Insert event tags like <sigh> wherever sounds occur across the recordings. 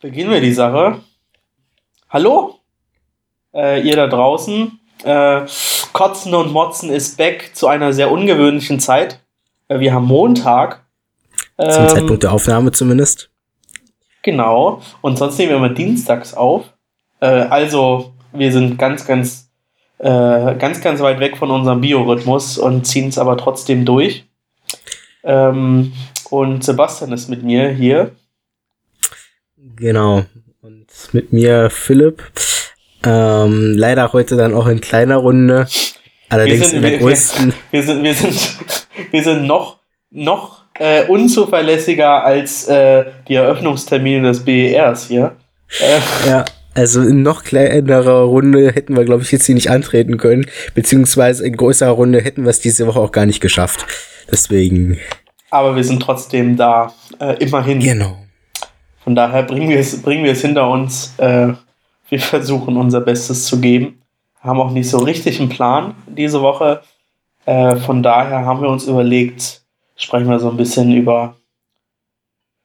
beginnen wir die Sache. Hallo, äh, ihr da draußen. Äh, Kotzen und Motzen ist back zu einer sehr ungewöhnlichen Zeit. Äh, wir haben Montag. Ähm, Zum Zeitpunkt der Aufnahme zumindest. Genau. Und sonst nehmen wir immer dienstags auf. Äh, also, wir sind ganz, ganz, äh, ganz, ganz weit weg von unserem Biorhythmus und ziehen es aber trotzdem durch. Ähm, und Sebastian ist mit mir hier. Genau. Und mit mir Philipp. Ähm, leider heute dann auch in kleiner Runde. Allerdings sind, in der wir, größten. Wir, <laughs> wir, sind, wir sind, wir sind noch, noch äh, unzuverlässiger als äh, die Eröffnungstermine des BERs hier. Äh. Ja, also in noch kleinerer Runde hätten wir, glaube ich, jetzt hier nicht antreten können. Beziehungsweise in größerer Runde hätten wir es diese Woche auch gar nicht geschafft. Deswegen. Aber wir sind trotzdem da, äh, immerhin. Genau. Von daher bringen wir es, bringen wir es hinter uns. Äh, wir versuchen unser Bestes zu geben. Haben auch nicht so richtig einen Plan diese Woche. Äh, von daher haben wir uns überlegt, sprechen wir so ein bisschen über,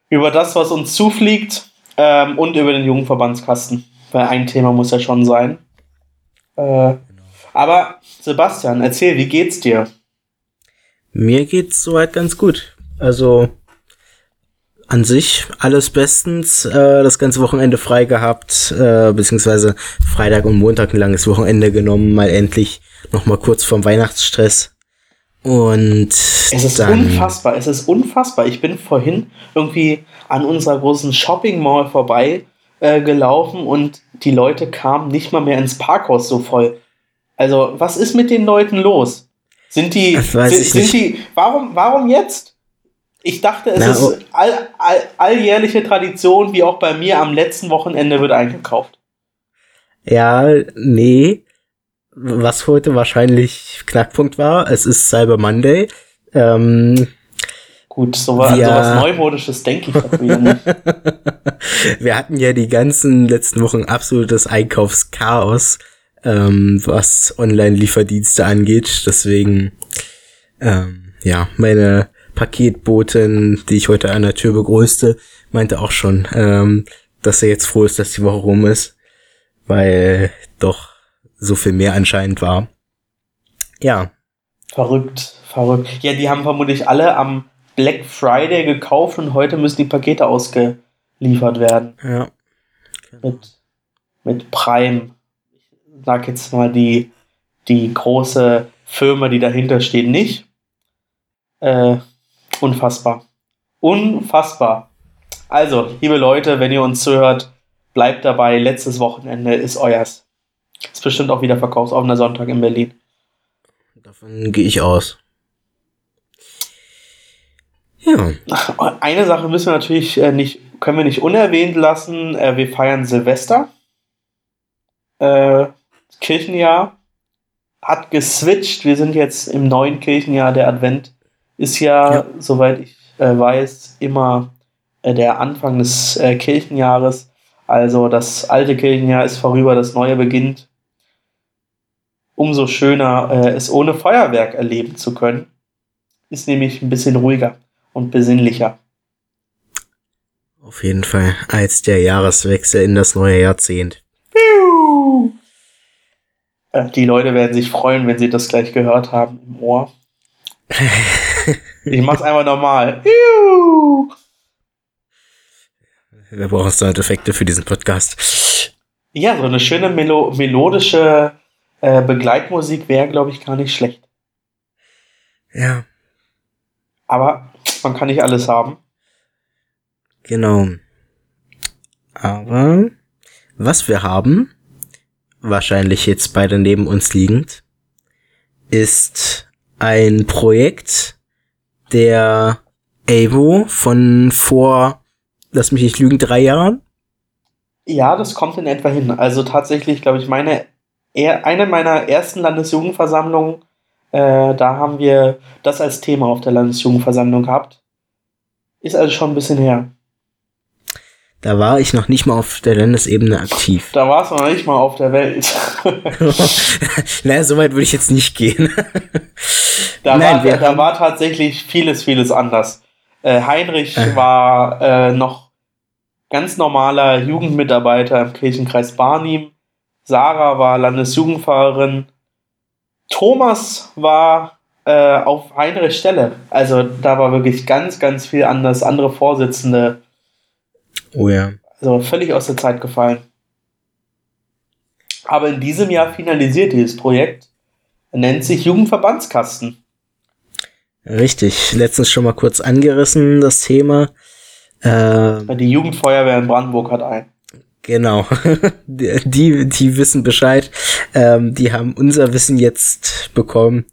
über das, was uns zufliegt ähm, und über den Jugendverbandskasten. Weil ein Thema muss ja schon sein. Äh, aber Sebastian, erzähl, wie geht's dir? Mir geht's soweit ganz gut. Also an sich alles bestens. Äh, das ganze Wochenende frei gehabt, äh, beziehungsweise Freitag und Montag ein langes Wochenende genommen, mal endlich noch mal kurz vorm Weihnachtsstress. Und es ist unfassbar, es ist unfassbar. Ich bin vorhin irgendwie an unserer großen Shopping Mall vorbei äh, gelaufen und die Leute kamen nicht mal mehr ins Parkhaus so voll. Also, was ist mit den Leuten los? Sind die, sind, sind die, warum, warum jetzt? Ich dachte, es Na, ist oh. all, all, alljährliche Tradition, wie auch bei mir am letzten Wochenende wird eingekauft. Ja, nee. Was heute wahrscheinlich Knackpunkt war, es ist Cyber Monday. Ähm, Gut, so was, wir, sowas Neumodisches denke ich wieder <laughs> nicht. wir hatten ja die ganzen letzten Wochen absolutes Einkaufschaos, ähm, was Online-Lieferdienste angeht. Deswegen, ähm, ja, meine Paketbotin, die ich heute an der Tür begrüßte, meinte auch schon, ähm, dass er jetzt froh ist, dass die Woche rum ist, weil doch so viel mehr anscheinend war. Ja. Verrückt, verrückt. Ja, die haben vermutlich alle am Black Friday gekauft und heute müssen die Pakete ausgeliefert werden. Ja. Mit, mit Prime. Ich sag jetzt mal die, die große Firma, die dahinter steht, nicht. Äh, Unfassbar. Unfassbar. Also, liebe Leute, wenn ihr uns zuhört, bleibt dabei. Letztes Wochenende ist euers. Ist bestimmt auch wieder verkaufsoffener Sonntag in Berlin. Davon gehe ich aus. Ja. Eine Sache müssen wir natürlich äh, nicht, können wir nicht unerwähnt lassen. Äh, wir feiern Silvester. Äh, Kirchenjahr hat geswitcht. Wir sind jetzt im neuen Kirchenjahr. Der Advent ist ja, ja. soweit ich äh, weiß, immer äh, der Anfang des äh, Kirchenjahres. Also das alte Kirchenjahr ist vorüber, das neue beginnt. Umso schöner, äh, es ohne Feuerwerk erleben zu können. Ist nämlich ein bisschen ruhiger und besinnlicher. Auf jeden Fall als der Jahreswechsel in das neue Jahrzehnt. Äh, die Leute werden sich freuen, wenn sie das gleich gehört haben im Ohr. <laughs> Ich mach's <laughs> einfach normal. Wir brauchen Soundeffekte für diesen Podcast. Ja, so eine schöne Melo melodische äh, Begleitmusik wäre, glaube ich, gar nicht schlecht. Ja. Aber man kann nicht alles haben. Genau. Aber was wir haben, wahrscheinlich jetzt beide neben uns liegend, ist ein Projekt, der Avo von vor, lass mich nicht lügen, drei Jahren? Ja, das kommt in etwa hin. Also tatsächlich, glaube ich, meine eine meiner ersten Landesjugendversammlungen, äh, da haben wir das als Thema auf der Landesjugendversammlung gehabt. Ist also schon ein bisschen her. Da war ich noch nicht mal auf der Landesebene aktiv. Da warst du noch nicht mal auf der Welt. <laughs> naja, so weit würde ich jetzt nicht gehen. <laughs> da, Nein, war, da war tatsächlich vieles, vieles anders. Äh, Heinrich äh. war äh, noch ganz normaler Jugendmitarbeiter im Kirchenkreis Barnim. Sarah war Landesjugendfahrerin. Thomas war äh, auf Heinrichs Stelle. Also da war wirklich ganz, ganz viel anders. Andere Vorsitzende. Oh ja. Also völlig aus der Zeit gefallen. Aber in diesem Jahr finalisiert dieses Projekt. Nennt sich Jugendverbandskasten. Richtig, letztens schon mal kurz angerissen, das Thema. Äh, die Jugendfeuerwehr in Brandenburg hat ein. Genau. <laughs> die, die wissen Bescheid. Ähm, die haben unser Wissen jetzt bekommen.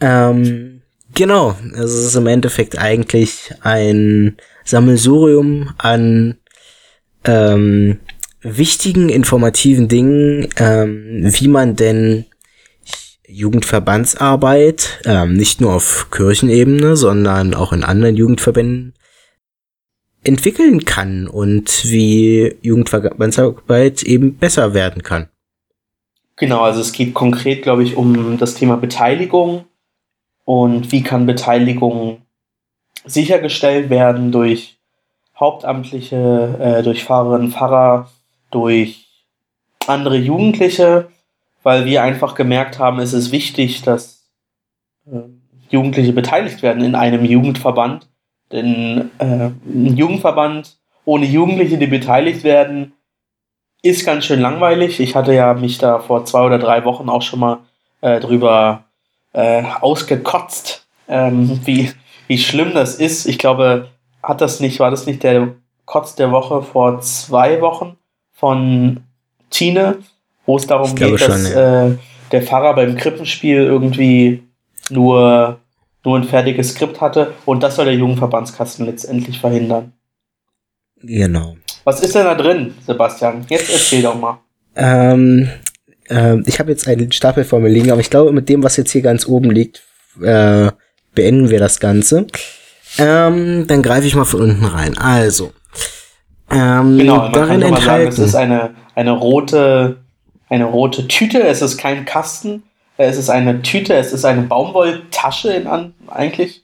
Ähm, genau. Also es ist im Endeffekt eigentlich ein Sammelsurium an ähm, wichtigen, informativen Dingen, ähm, wie man denn Jugendverbandsarbeit, ähm, nicht nur auf Kirchenebene, sondern auch in anderen Jugendverbänden entwickeln kann und wie Jugendverbandsarbeit eben besser werden kann. Genau, also es geht konkret, glaube ich, um das Thema Beteiligung und wie kann Beteiligung sichergestellt werden durch Hauptamtliche, äh, durch Pfarrerinnen, Pfarrer, durch andere Jugendliche weil wir einfach gemerkt haben, es ist wichtig, dass äh, Jugendliche beteiligt werden in einem Jugendverband. Denn äh, ein Jugendverband ohne Jugendliche, die beteiligt werden, ist ganz schön langweilig. Ich hatte ja mich da vor zwei oder drei Wochen auch schon mal äh, drüber äh, ausgekotzt, ähm, wie, wie schlimm das ist. Ich glaube, hat das nicht, war das nicht der Kotz der Woche vor zwei Wochen von Tine? Wo es darum geht, schon, dass ja. äh, der Pfarrer beim Krippenspiel irgendwie nur, nur ein fertiges Skript hatte und das soll der Jugendverbandskasten letztendlich verhindern. Genau. Was ist denn da drin, Sebastian? Jetzt erzähl doch mal. Ähm, äh, ich habe jetzt einen Stapel vor mir liegen, aber ich glaube, mit dem, was jetzt hier ganz oben liegt, äh, beenden wir das Ganze. Ähm, dann greife ich mal von unten rein. Also, ähm, genau, man darin kann enthalten. Sagen, es ist eine, eine rote eine rote Tüte. Es ist kein Kasten. Äh, es ist eine Tüte. Es ist eine Baumwolltasche in an, eigentlich.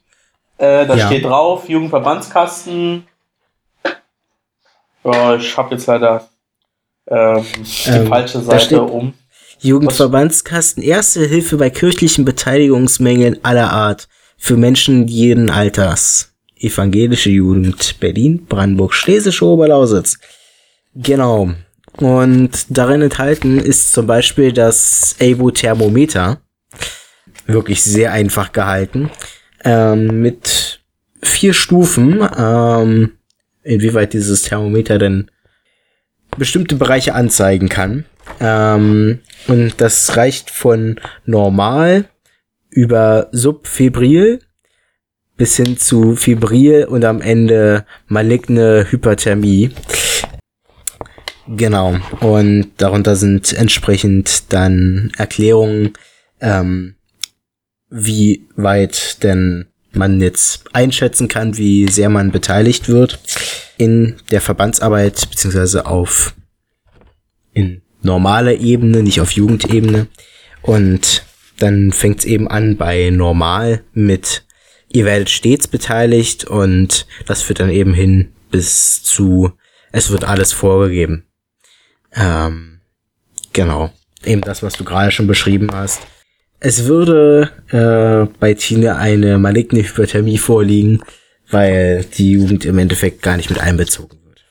Äh, da ja. steht drauf, Jugendverbandskasten. Oh, ich habe jetzt leider ähm, die ähm, falsche Seite um. Jugendverbandskasten, erste Hilfe bei kirchlichen Beteiligungsmängeln aller Art für Menschen jeden Alters. Evangelische Jugend Berlin, Brandenburg, Schlesische Oberlausitz. Genau. Und darin enthalten ist zum Beispiel das Avo-Thermometer. Wirklich sehr einfach gehalten. Ähm, mit vier Stufen, ähm, inwieweit dieses Thermometer denn bestimmte Bereiche anzeigen kann. Ähm, und das reicht von normal über subfebril bis hin zu febril und am Ende maligne Hyperthermie. Genau. Und darunter sind entsprechend dann Erklärungen, ähm, wie weit denn man jetzt einschätzen kann, wie sehr man beteiligt wird in der Verbandsarbeit, beziehungsweise auf in normaler Ebene, nicht auf Jugendebene. Und dann fängt es eben an bei normal mit ihr werdet stets beteiligt und das führt dann eben hin bis zu es wird alles vorgegeben. Ähm, genau. Eben das, was du gerade schon beschrieben hast. Es würde äh, bei Tina eine maligne Hyperthermie vorliegen, weil die Jugend im Endeffekt gar nicht mit einbezogen wird.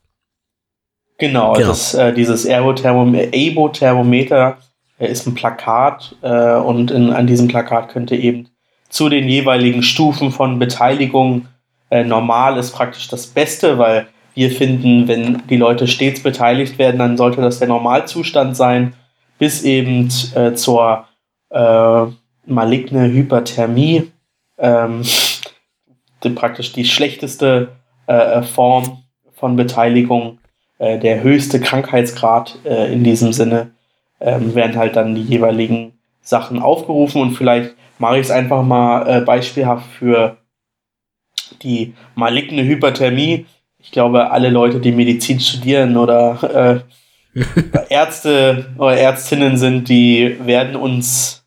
Genau, genau. Das, äh, dieses Abo-Thermometer äh, ist ein Plakat äh, und in, an diesem Plakat könnte eben zu den jeweiligen Stufen von Beteiligung äh, normal ist praktisch das Beste, weil wir finden, wenn die Leute stets beteiligt werden, dann sollte das der Normalzustand sein, bis eben äh, zur äh, maligne Hyperthermie, ähm, die, praktisch die schlechteste äh, Form von Beteiligung, äh, der höchste Krankheitsgrad äh, in diesem Sinne, ähm, werden halt dann die jeweiligen Sachen aufgerufen. Und vielleicht mache ich es einfach mal äh, beispielhaft für die maligne Hyperthermie ich glaube, alle Leute, die Medizin studieren oder äh, <laughs> Ärzte oder Ärztinnen sind, die werden uns,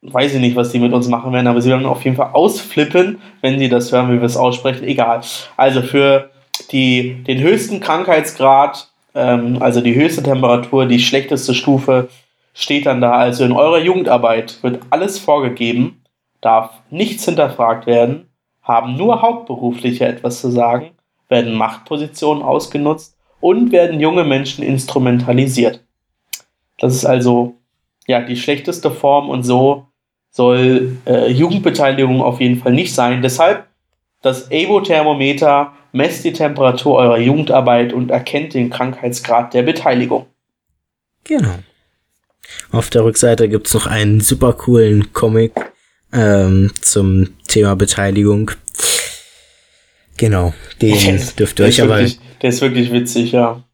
weiß ich nicht, was die mit uns machen werden, aber sie werden auf jeden Fall ausflippen, wenn sie das hören, wie wir es aussprechen. Egal. Also für die, den höchsten Krankheitsgrad, ähm, also die höchste Temperatur, die schlechteste Stufe steht dann da. Also in eurer Jugendarbeit wird alles vorgegeben, darf nichts hinterfragt werden, haben nur Hauptberufliche etwas zu sagen, werden Machtpositionen ausgenutzt und werden junge Menschen instrumentalisiert. Das ist also ja die schlechteste Form und so soll äh, Jugendbeteiligung auf jeden Fall nicht sein. Deshalb das EBO-Thermometer messt die Temperatur eurer Jugendarbeit und erkennt den Krankheitsgrad der Beteiligung. Genau. Auf der Rückseite gibt's noch einen super coolen Comic ähm, zum Thema Beteiligung. Genau, den <laughs> dürft ihr euch aber. Wirklich, der ist wirklich witzig, ja.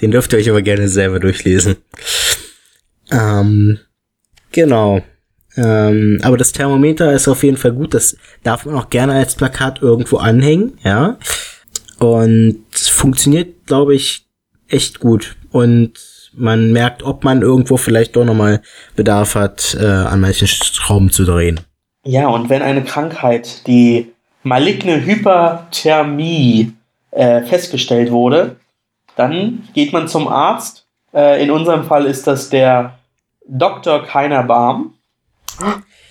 Den dürft ihr euch aber gerne selber durchlesen. Ähm, genau. Ähm, aber das Thermometer ist auf jeden Fall gut. Das darf man auch gerne als Plakat irgendwo anhängen, ja. Und funktioniert, glaube ich, echt gut. Und man merkt, ob man irgendwo vielleicht doch nochmal Bedarf hat, äh, an manchen Schrauben zu drehen. Ja, und wenn eine Krankheit, die maligne Hyperthermie, äh, festgestellt wurde, dann geht man zum Arzt. Äh, in unserem Fall ist das der Dr. Keiner Barm.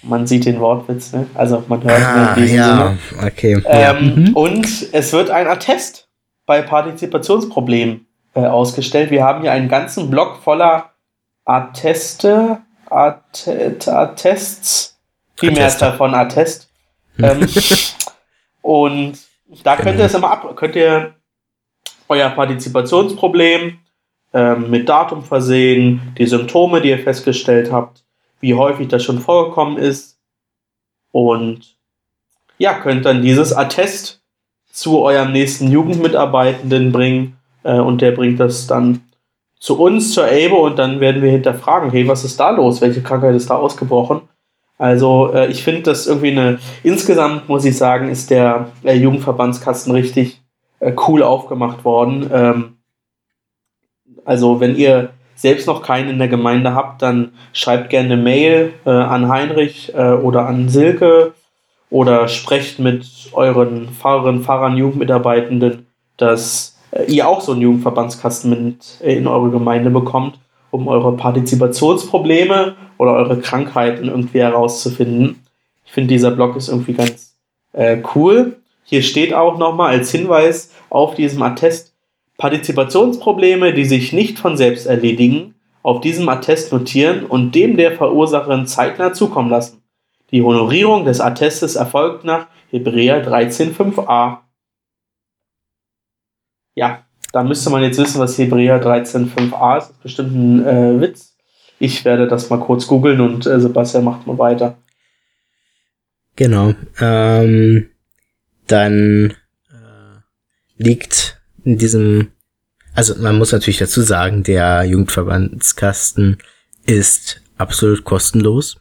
Man sieht den Wortwitz, ne? Also man hört ah, diesem ja, Sinne. okay. Ähm, ja. Mhm. Und es wird ein Attest bei Partizipationsproblemen äh, ausgestellt. Wir haben hier einen ganzen Block voller Atteste, Att Attests, die Mehrzahl von Attest. Ähm, und da könnt ihr es immer ab, könnt ihr euer Partizipationsproblem ähm, mit Datum versehen, die Symptome, die ihr festgestellt habt, wie häufig das schon vorgekommen ist und ja, könnt dann dieses Attest zu eurem nächsten Jugendmitarbeitenden bringen äh, und der bringt das dann zu uns, zur ABO und dann werden wir hinterfragen, hey, was ist da los? Welche Krankheit ist da ausgebrochen? Also äh, ich finde das irgendwie eine, insgesamt muss ich sagen, ist der äh, Jugendverbandskasten richtig äh, cool aufgemacht worden. Ähm, also wenn ihr selbst noch keinen in der Gemeinde habt, dann schreibt gerne eine Mail äh, an Heinrich äh, oder an Silke oder sprecht mit euren Fahrerinnen, Fahrern, Jugendmitarbeitenden, dass äh, ihr auch so einen Jugendverbandskasten mit in eure Gemeinde bekommt, um eure Partizipationsprobleme oder eure Krankheiten irgendwie herauszufinden. Ich finde, dieser Blog ist irgendwie ganz äh, cool. Hier steht auch nochmal als Hinweis auf diesem Attest, Partizipationsprobleme, die sich nicht von selbst erledigen, auf diesem Attest notieren und dem der Verursacherin zeitnah zukommen lassen. Die Honorierung des Attestes erfolgt nach Hebräer 13.5a. Ja, da müsste man jetzt wissen, was Hebräer 13.5a ist. Das ist bestimmt ein äh, Witz. Ich werde das mal kurz googeln und äh, Sebastian macht mal weiter. Genau. Ähm, dann äh, liegt in diesem, also man muss natürlich dazu sagen, der Jugendverbandskasten ist absolut kostenlos.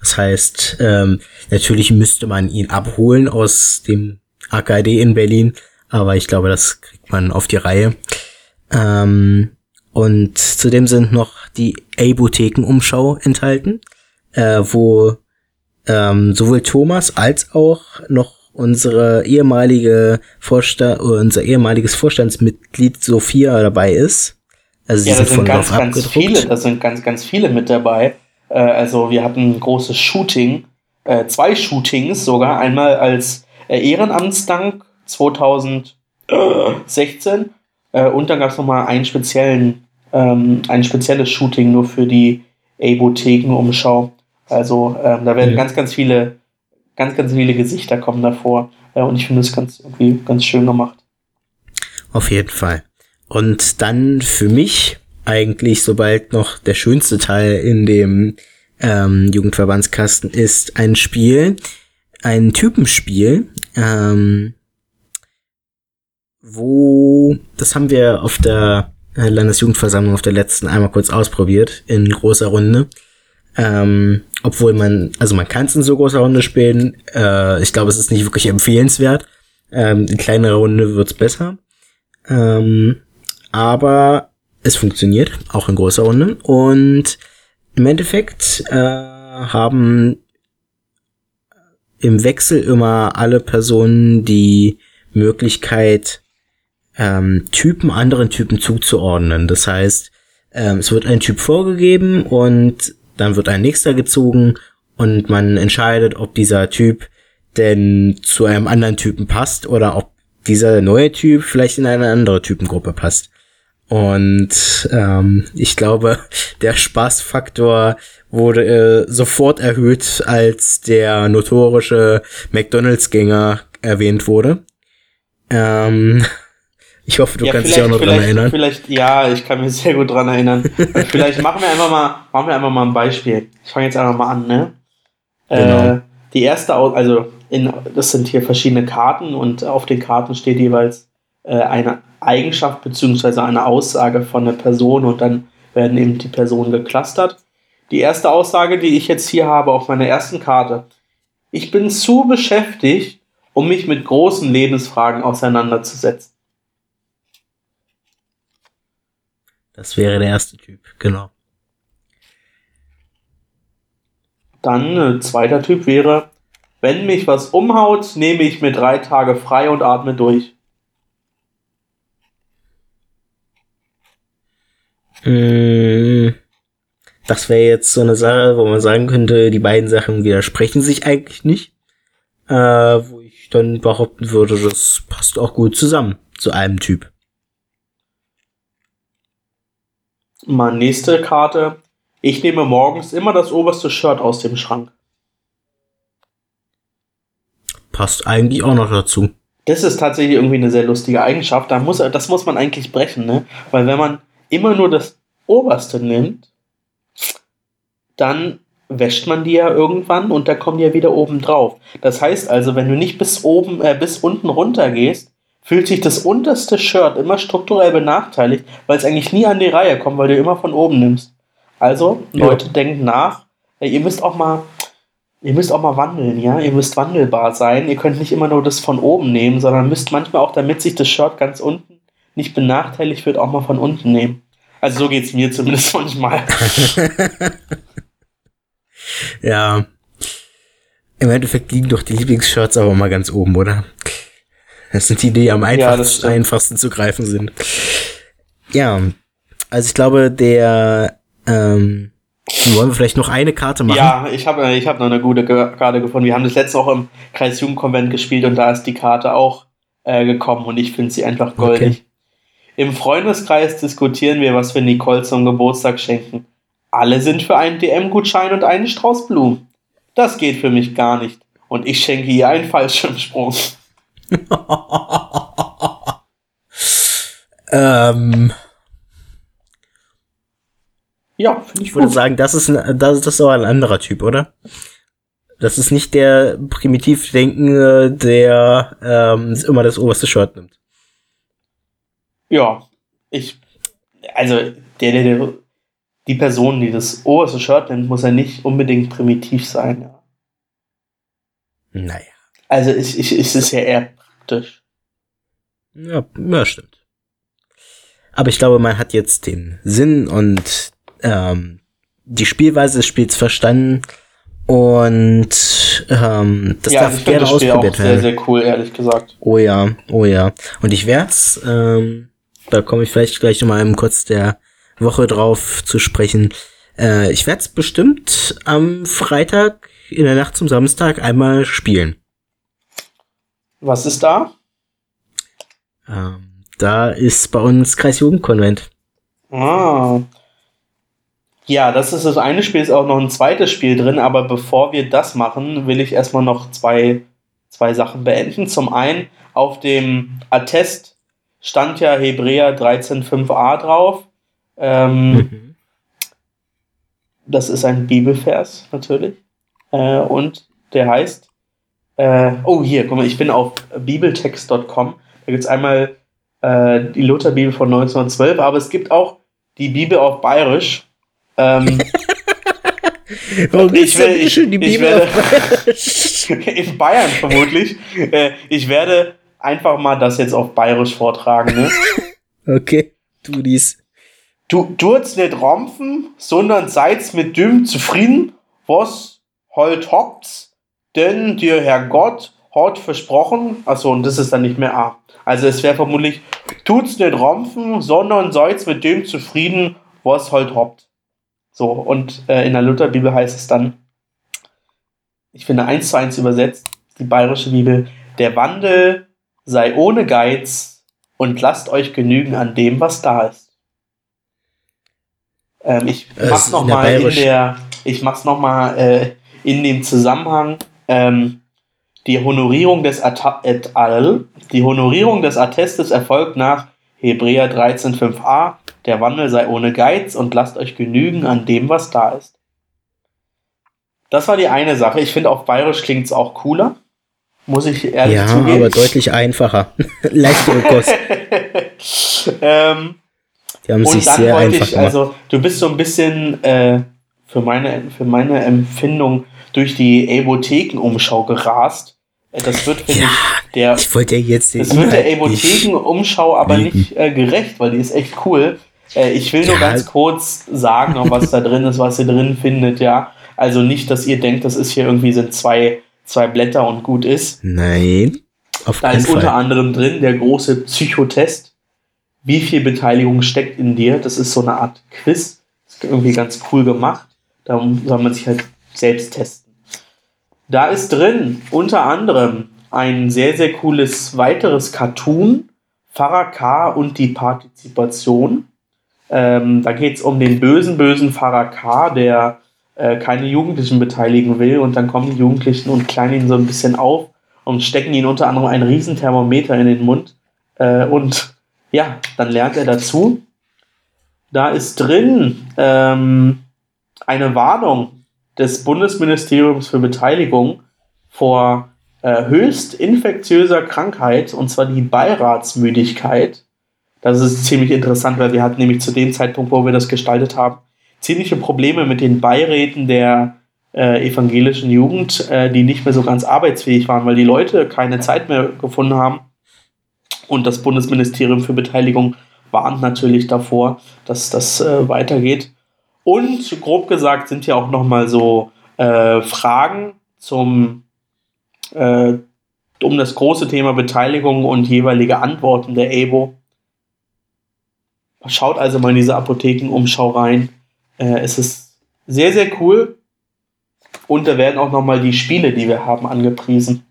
Das heißt, ähm, natürlich müsste man ihn abholen aus dem AKD in Berlin, aber ich glaube, das kriegt man auf die Reihe. Ähm, und zudem sind noch die Apotheken-Umschau enthalten, äh, wo ähm, sowohl Thomas als auch noch unsere ehemalige Vorstand, unser ehemaliges Vorstandsmitglied Sophia dabei ist. Also ja, da sind ganz, ganz viele, da sind ganz, ganz viele mit dabei. Äh, also wir hatten ein großes Shooting, äh, zwei Shootings sogar, einmal als äh, Ehrenamtsdank 2016 äh, und dann gab es nochmal einen speziellen, ähm, ein spezielles Shooting nur für die Apothekenumschau. Also ähm, da werden ja. ganz, ganz viele ganz, ganz viele Gesichter kommen davor. Ja, und ich finde es ganz, irgendwie ganz schön gemacht. Auf jeden Fall. Und dann für mich eigentlich sobald noch der schönste Teil in dem ähm, Jugendverbandskasten ist ein Spiel, ein Typenspiel, ähm, wo, das haben wir auf der äh, Landesjugendversammlung auf der letzten einmal kurz ausprobiert, in großer Runde. Ähm, obwohl man, also man kann es in so großer Runde spielen. Äh, ich glaube, es ist nicht wirklich empfehlenswert. Ähm, in kleinerer Runde wird's besser. Ähm, aber es funktioniert, auch in großer Runde. Und im Endeffekt äh, haben im Wechsel immer alle Personen die Möglichkeit, ähm, Typen anderen Typen zuzuordnen. Das heißt, ähm, es wird ein Typ vorgegeben und dann wird ein nächster gezogen und man entscheidet, ob dieser Typ denn zu einem anderen Typen passt oder ob dieser neue Typ vielleicht in eine andere Typengruppe passt. Und ähm, ich glaube, <laughs> der Spaßfaktor wurde äh, sofort erhöht, als der notorische McDonalds-Gänger erwähnt wurde. Ähm, <laughs> ich hoffe, du ja, kannst dich auch noch dran erinnern. Vielleicht, ja, ich kann mich sehr gut dran erinnern. <laughs> vielleicht machen wir einfach mal, machen wir einfach mal ein Beispiel. Ich fange jetzt einfach mal an, ne? Genau. Äh, die erste, also in, das sind hier verschiedene Karten und auf den Karten steht jeweils äh, eine Eigenschaft bzw. eine Aussage von der Person und dann werden eben die Personen geclustert. Die erste Aussage, die ich jetzt hier habe auf meiner ersten Karte. Ich bin zu beschäftigt, um mich mit großen Lebensfragen auseinanderzusetzen. Das wäre der erste Typ, genau. Dann äh, zweiter Typ wäre, wenn mich was umhaut, nehme ich mir drei Tage frei und atme durch. Hm, das wäre jetzt so eine Sache, wo man sagen könnte, die beiden Sachen widersprechen sich eigentlich nicht. Äh, wo ich dann behaupten würde, das passt auch gut zusammen zu einem Typ. Mal nächste Karte. Ich nehme morgens immer das oberste Shirt aus dem Schrank. Passt eigentlich auch noch dazu. Das ist tatsächlich irgendwie eine sehr lustige Eigenschaft. Da muss, das muss man eigentlich brechen, ne? Weil wenn man immer nur das oberste nimmt, dann wäscht man die ja irgendwann und da kommen die ja wieder oben drauf. Das heißt also, wenn du nicht bis oben, äh, bis unten runter gehst, fühlt sich das unterste Shirt immer strukturell benachteiligt, weil es eigentlich nie an die Reihe kommt, weil du immer von oben nimmst. Also, Leute, ja. denkt nach. Ihr müsst auch mal, ihr müsst auch mal wandeln, ja? Ihr müsst wandelbar sein. Ihr könnt nicht immer nur das von oben nehmen, sondern müsst manchmal auch, damit sich das Shirt ganz unten nicht benachteiligt wird, auch mal von unten nehmen. Also so geht es mir zumindest <laughs> manchmal. <laughs> ja. Im Endeffekt liegen doch die Lieblingsshirts aber mal ganz oben, oder? Das sind die, die am einfachsten, ja, einfachsten zu greifen sind. Ja, also ich glaube, der ähm, wollen wir vielleicht noch eine Karte machen? Ja, ich habe ich hab noch eine gute Karte gefunden. Wir haben das letzte auch im Kreisjugendkonvent gespielt und da ist die Karte auch äh, gekommen und ich finde sie einfach goldig. Okay. Im Freundeskreis diskutieren wir, was wir Nicole zum Geburtstag schenken. Alle sind für einen DM-Gutschein und einen Strauß Blumen. Das geht für mich gar nicht. Und ich schenke ihr einen Fallschirmsprung. <laughs> ähm. Ja, finde ich Ich würde sagen, das ist, ein, das, das ist aber ein anderer Typ, oder? Das ist nicht der primitiv Denkende, der ähm, immer das oberste Shirt nimmt. Ja, ich, also der, der, der, die Person, die das oberste Shirt nimmt, muss ja nicht unbedingt primitiv sein, ja. Naja. Also ich, ich, es ist ja eher praktisch. Ja, ja, stimmt. Aber ich glaube, man hat jetzt den Sinn und ähm, die Spielweise des Spiels verstanden und ähm, das ja, darf gerne ausprobiert werden. Sehr, sehr cool, ehrlich gesagt. Oh ja, oh ja. Und ich werd's, ähm, da komme ich vielleicht gleich nochmal im kurz der Woche drauf zu sprechen. Äh, ich werd's bestimmt am Freitag in der Nacht zum Samstag einmal spielen. Was ist da? Ähm, da ist bei uns Kreisjugendkonvent. Ah. Ja, das ist das eine Spiel, ist auch noch ein zweites Spiel drin, aber bevor wir das machen, will ich erstmal noch zwei, zwei Sachen beenden. Zum einen, auf dem Attest stand ja Hebräer 13.5a drauf. Ähm, mhm. Das ist ein Bibelvers natürlich. Äh, und der heißt, äh, oh hier, guck mal, ich bin auf bibeltext.com. Da gibt es einmal äh, die Lutherbibel von 1912, aber es gibt auch die Bibel auf Bayerisch. Ähm, <laughs> Warum ich, will, ich, die Bibel ich werde, <laughs> in Bayern vermutlich. <laughs> Äh, ich werde einfach mal das jetzt auf Bayerisch vortragen. Ne? okay, tu dies. Du tut's nicht rampfen, sondern seid's mit dem zufrieden, was halt habt, denn dir Herr Gott hat versprochen, achso, und das ist dann nicht mehr A. Also es wäre vermutlich, tut's nicht rompfen, sondern seid mit dem zufrieden, was halt hoppt. So, und äh, in der Lutherbibel heißt es dann, ich finde eins zu eins übersetzt, die bayerische Bibel, der Wandel sei ohne Geiz und lasst euch genügen an dem, was da ist. Ähm, ich mach's nochmal in der, ich mach's nochmal äh, in dem Zusammenhang. Ähm, die Honorierung des At et al, die Honorierung des Attestes erfolgt nach Hebräer 13,5a. Der Wandel sei ohne Geiz und lasst euch genügen an dem, was da ist. Das war die eine Sache. Ich finde, auf Bayerisch klingt es auch cooler. Muss ich ehrlich ja, zugeben. Ja, aber deutlich einfacher. <laughs> Leichtere Kost. <laughs> ähm, die haben sich sehr einfach ich, gemacht. Also, du bist so ein bisschen äh, für, meine, für meine Empfindung durch die Apothekenumschau gerast. Äh, das wird, finde ja, ich, der. Ich wollte ja jetzt Das wird der Apothekenumschau aber nicht äh, gerecht, weil die ist echt cool. Äh, ich will ja. nur ganz kurz sagen, noch was da drin ist, was ihr drin findet, ja. Also nicht, dass ihr denkt, das ist hier irgendwie sind zwei, zwei Blätter und gut ist. Nein. Auf da ist Fall. unter anderem drin der große Psychotest. Wie viel Beteiligung steckt in dir? Das ist so eine Art Quiz. Das ist irgendwie ganz cool gemacht. Da soll man sich halt selbst testen. Da ist drin unter anderem ein sehr, sehr cooles weiteres Cartoon, Pfarrer K und die Partizipation. Ähm, da geht es um den bösen, bösen Pfarrer K, der äh, keine Jugendlichen beteiligen will und dann kommen die Jugendlichen und kleinen ihn so ein bisschen auf und stecken ihn unter anderem ein Riesenthermometer in den Mund äh, und ja, dann lernt er dazu. Da ist drin ähm, eine Warnung des Bundesministeriums für Beteiligung vor äh, höchst infektiöser Krankheit, und zwar die Beiratsmüdigkeit. Das ist ziemlich interessant, weil wir hatten nämlich zu dem Zeitpunkt, wo wir das gestaltet haben, ziemliche Probleme mit den Beiräten der äh, evangelischen Jugend, äh, die nicht mehr so ganz arbeitsfähig waren, weil die Leute keine Zeit mehr gefunden haben. Und das Bundesministerium für Beteiligung warnt natürlich davor, dass das äh, weitergeht. Und grob gesagt sind ja auch nochmal so äh, Fragen zum, äh, um das große Thema Beteiligung und jeweilige Antworten der EBO. Schaut also mal in diese Apothekenumschau rein. Äh, es ist sehr, sehr cool. Und da werden auch nochmal die Spiele, die wir haben, angepriesen.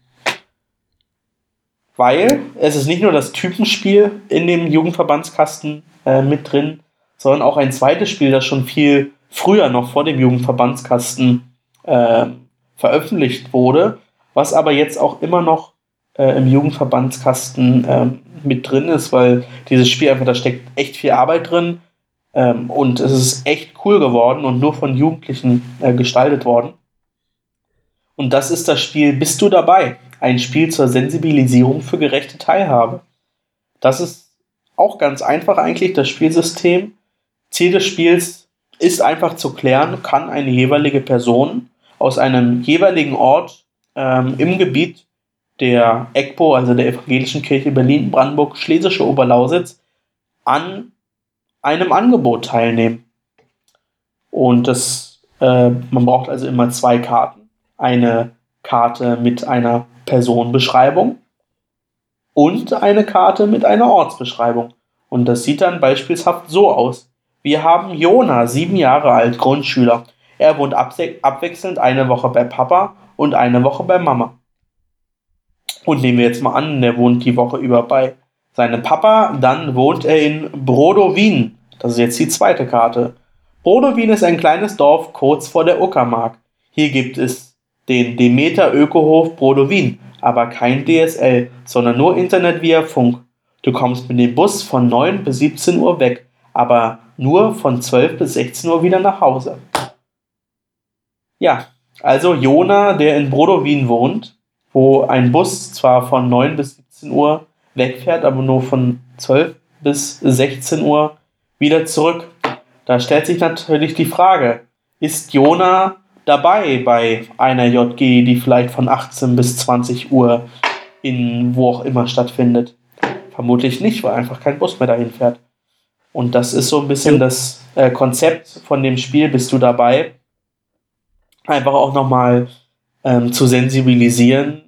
Weil es ist nicht nur das Typenspiel in dem Jugendverbandskasten äh, mit drin, sondern auch ein zweites Spiel, das schon viel früher noch vor dem Jugendverbandskasten äh, veröffentlicht wurde, was aber jetzt auch immer noch äh, im Jugendverbandskasten äh, mit drin ist, weil dieses Spiel einfach, da steckt echt viel Arbeit drin ähm, und es ist echt cool geworden und nur von Jugendlichen äh, gestaltet worden. Und das ist das Spiel Bist du dabei? Ein Spiel zur Sensibilisierung für gerechte Teilhabe. Das ist auch ganz einfach eigentlich, das Spielsystem. Ziel des Spiels ist einfach zu klären, kann eine jeweilige Person aus einem jeweiligen Ort ähm, im Gebiet der EGPO, also der Evangelischen Kirche Berlin-Brandenburg, Schlesische Oberlausitz, an einem Angebot teilnehmen. Und das, äh, man braucht also immer zwei Karten. Eine Karte mit einer Personenbeschreibung und eine Karte mit einer Ortsbeschreibung. Und das sieht dann beispielshaft so aus. Wir haben Jona, sieben Jahre alt, Grundschüler. Er wohnt abwechselnd eine Woche bei Papa und eine Woche bei Mama. Und nehmen wir jetzt mal an, der wohnt die Woche über bei seinem Papa, dann wohnt er in Brodowin. Das ist jetzt die zweite Karte. Brodowin ist ein kleines Dorf kurz vor der Uckermark. Hier gibt es den Demeter Ökohof Brodowin, aber kein DSL, sondern nur Internet via Funk. Du kommst mit dem Bus von 9 bis 17 Uhr weg, aber nur von 12 bis 16 Uhr wieder nach Hause. Ja, also Jona, der in Brodowin wohnt, wo ein Bus zwar von 9 bis 17 Uhr wegfährt, aber nur von 12 bis 16 Uhr wieder zurück. Da stellt sich natürlich die Frage, ist Jona dabei bei einer JG, die vielleicht von 18 bis 20 Uhr in wo auch immer stattfindet? Vermutlich nicht, weil einfach kein Bus mehr dahin fährt. Und das ist so ein bisschen das äh, Konzept von dem Spiel, bist du dabei? Einfach auch nochmal ähm, zu sensibilisieren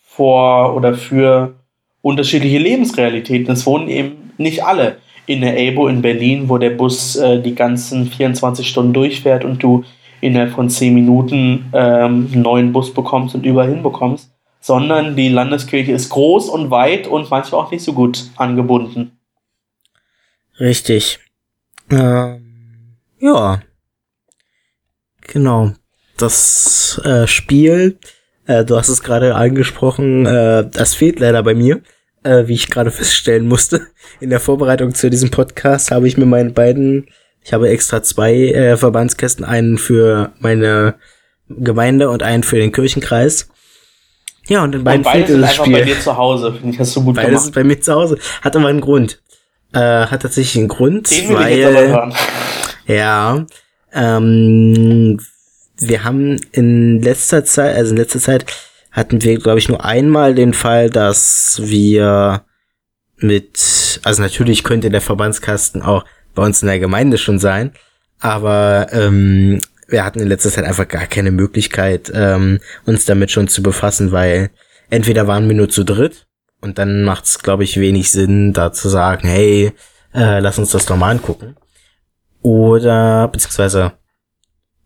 vor oder für unterschiedliche Lebensrealitäten. Es wohnen eben nicht alle in der ABO in Berlin, wo der Bus äh, die ganzen 24 Stunden durchfährt und du innerhalb von 10 Minuten ähm, einen neuen Bus bekommst und überall hinbekommst, sondern die Landeskirche ist groß und weit und manchmal auch nicht so gut angebunden. Richtig. Ähm, ja. Genau. Das äh, Spiel, äh, du hast es gerade angesprochen, äh, das fehlt leider bei mir, äh, wie ich gerade feststellen musste. In der Vorbereitung zu diesem Podcast habe ich mir meine beiden, ich habe extra zwei äh, Verbandskästen, einen für meine Gemeinde und einen für den Kirchenkreis. Ja, und in beiden und fehlt das Spiel. bei dir zu Hause, finde ich, hast du gut beides gemacht. ist bei mir zu Hause. Hat aber einen Grund. Äh, hat tatsächlich einen Grund, Den weil, ja, ähm, wir haben in letzter Zeit, also in letzter Zeit hatten wir, glaube ich, nur einmal den Fall, dass wir mit, also natürlich könnte der Verbandskasten auch bei uns in der Gemeinde schon sein, aber ähm, wir hatten in letzter Zeit einfach gar keine Möglichkeit, ähm, uns damit schon zu befassen, weil entweder waren wir nur zu dritt und dann macht es, glaube ich, wenig Sinn, da zu sagen, hey, äh, lass uns das doch mal angucken. Oder, beziehungsweise,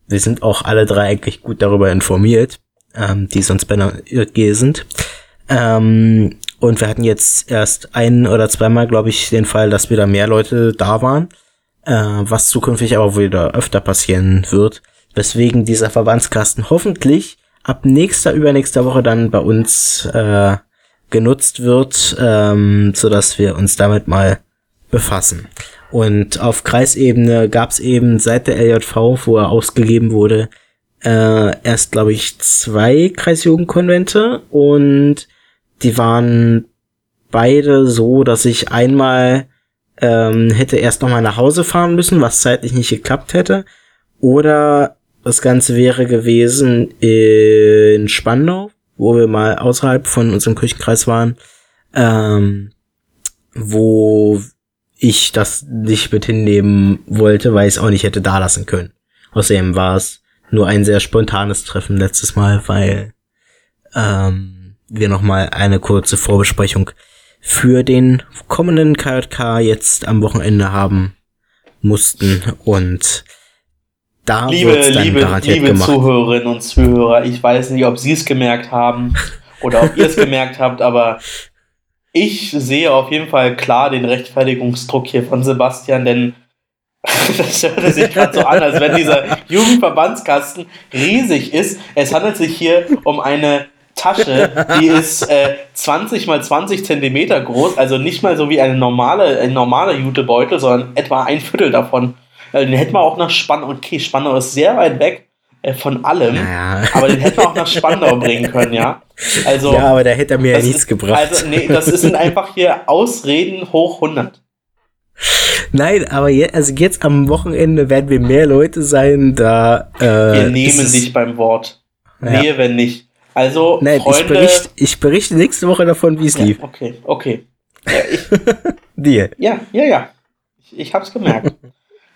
wir sind auch alle drei eigentlich gut darüber informiert, ähm, die sonst bei einer IRG sind. Ähm, und wir hatten jetzt erst ein oder zweimal, glaube ich, den Fall, dass wieder mehr Leute da waren, äh, was zukünftig aber wieder öfter passieren wird, weswegen dieser Verbandskasten hoffentlich ab nächster, übernächster Woche dann bei uns äh, genutzt wird, ähm, so dass wir uns damit mal befassen. Und auf Kreisebene gab es eben seit der LJV, wo er ausgegeben wurde, äh, erst, glaube ich, zwei Kreisjugendkonvente und die waren beide so, dass ich einmal ähm, hätte erst nochmal nach Hause fahren müssen, was zeitlich nicht geklappt hätte. Oder das Ganze wäre gewesen in Spandau, wo wir mal außerhalb von unserem Kirchenkreis waren, ähm, wo ich das nicht mit hinnehmen wollte, weil ich es auch nicht hätte da lassen können. Außerdem war es nur ein sehr spontanes Treffen letztes Mal, weil ähm, wir nochmal eine kurze Vorbesprechung für den kommenden KJK jetzt am Wochenende haben mussten und da liebe, dann liebe, garantiert liebe gemacht. Zuhörerinnen und Zuhörer, ich weiß nicht, ob Sie es gemerkt haben oder ob ihr es <laughs> gemerkt habt, aber ich sehe auf jeden Fall klar den Rechtfertigungsdruck hier von Sebastian, denn <laughs> das hört sich gerade so an, als wenn dieser Jugendverbandskasten riesig ist. Es handelt sich hier um eine Tasche, die ist äh, 20 mal 20 Zentimeter groß, also nicht mal so wie eine normale, ein normaler Jutebeutel, sondern etwa ein Viertel davon. Also den hätten wir auch nach Spandau, okay, Spandau ist sehr weit weg äh, von allem, naja. aber den hätten wir auch nach Spandau bringen können, ja. Also, ja, aber da hätte er mir ja nichts ist, gebracht. Also, nee, das sind einfach hier Ausreden hoch 100. Nein, aber je, also jetzt am Wochenende werden wir mehr Leute sein, da. Äh, wir nehmen dich beim Wort. Ja. Nee, wenn nicht. Also, Nein, Freunde, ich, berichte, ich berichte nächste Woche davon, wie es ja, lief. Okay, okay. Ja, ich, <laughs> Dir. Ja, ja, ja. Ich, ich hab's gemerkt. <laughs>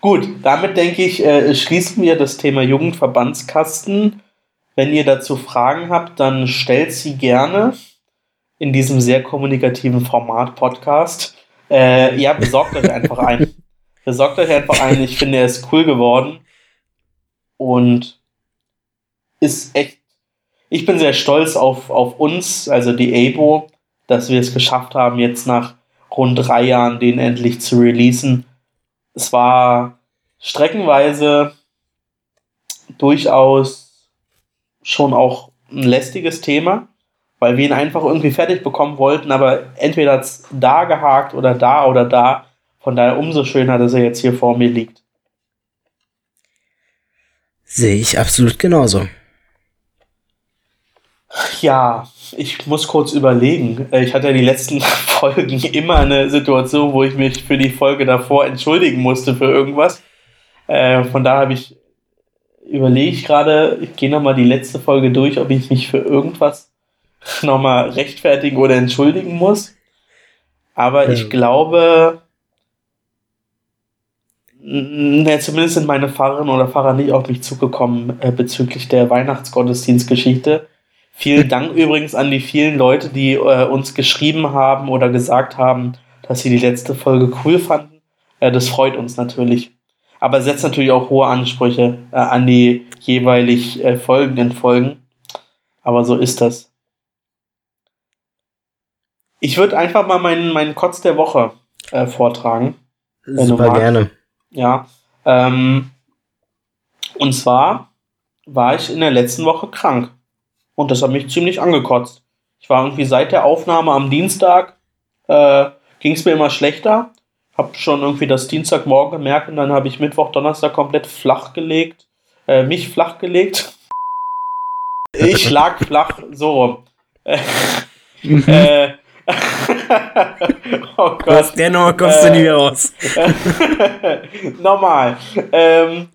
Gut, damit denke ich, äh, schließen wir das Thema Jugendverbandskasten. Wenn ihr dazu Fragen habt, dann stellt sie gerne in diesem sehr kommunikativen Format Podcast. Äh, ja, besorgt euch einfach ein. <laughs> Besorgt euch einfach ein. Ich finde, er ist cool geworden. Und ist echt. Ich bin sehr stolz auf, auf uns, also die ABO, dass wir es geschafft haben, jetzt nach rund drei Jahren den endlich zu releasen es war streckenweise durchaus schon auch ein lästiges Thema, weil wir ihn einfach irgendwie fertig bekommen wollten, aber entweder hat es da gehakt oder da oder da. Von daher umso schöner, dass er jetzt hier vor mir liegt. Sehe ich absolut genauso. Ja, ich muss kurz überlegen. Äh, ich hatte ja die letzten <laughs> Folgen immer eine Situation, wo ich mich für die Folge davor entschuldigen musste für irgendwas. Äh, von daher habe ich überlege ich gerade, ich gehe nochmal die letzte Folge durch, ob ich mich für irgendwas <laughs> nochmal rechtfertigen oder entschuldigen muss. Aber ja. ich glaube, ne, zumindest sind meine Pfarrerinnen oder Pfarrer nicht auf mich zugekommen äh, bezüglich der Weihnachtsgottesdienstgeschichte Vielen Dank übrigens an die vielen Leute, die äh, uns geschrieben haben oder gesagt haben, dass sie die letzte Folge cool fanden. Äh, das freut uns natürlich. Aber setzt natürlich auch hohe Ansprüche äh, an die jeweilig äh, folgenden Folgen. Aber so ist das. Ich würde einfach mal meinen, meinen Kotz der Woche äh, vortragen. Super gerne. Ja. Ähm, und zwar war ich in der letzten Woche krank. Und das hat mich ziemlich angekotzt. Ich war irgendwie seit der Aufnahme am Dienstag, äh, ging es mir immer schlechter. Hab schon irgendwie das Dienstagmorgen gemerkt und dann habe ich Mittwoch, Donnerstag komplett flach gelegt. Äh, mich flach gelegt. <laughs> Ich lag flach, so rum. Mhm. <laughs> äh, <laughs> oh Gott. Aus der Nummer kommst du nie wieder raus. Normal. Ähm,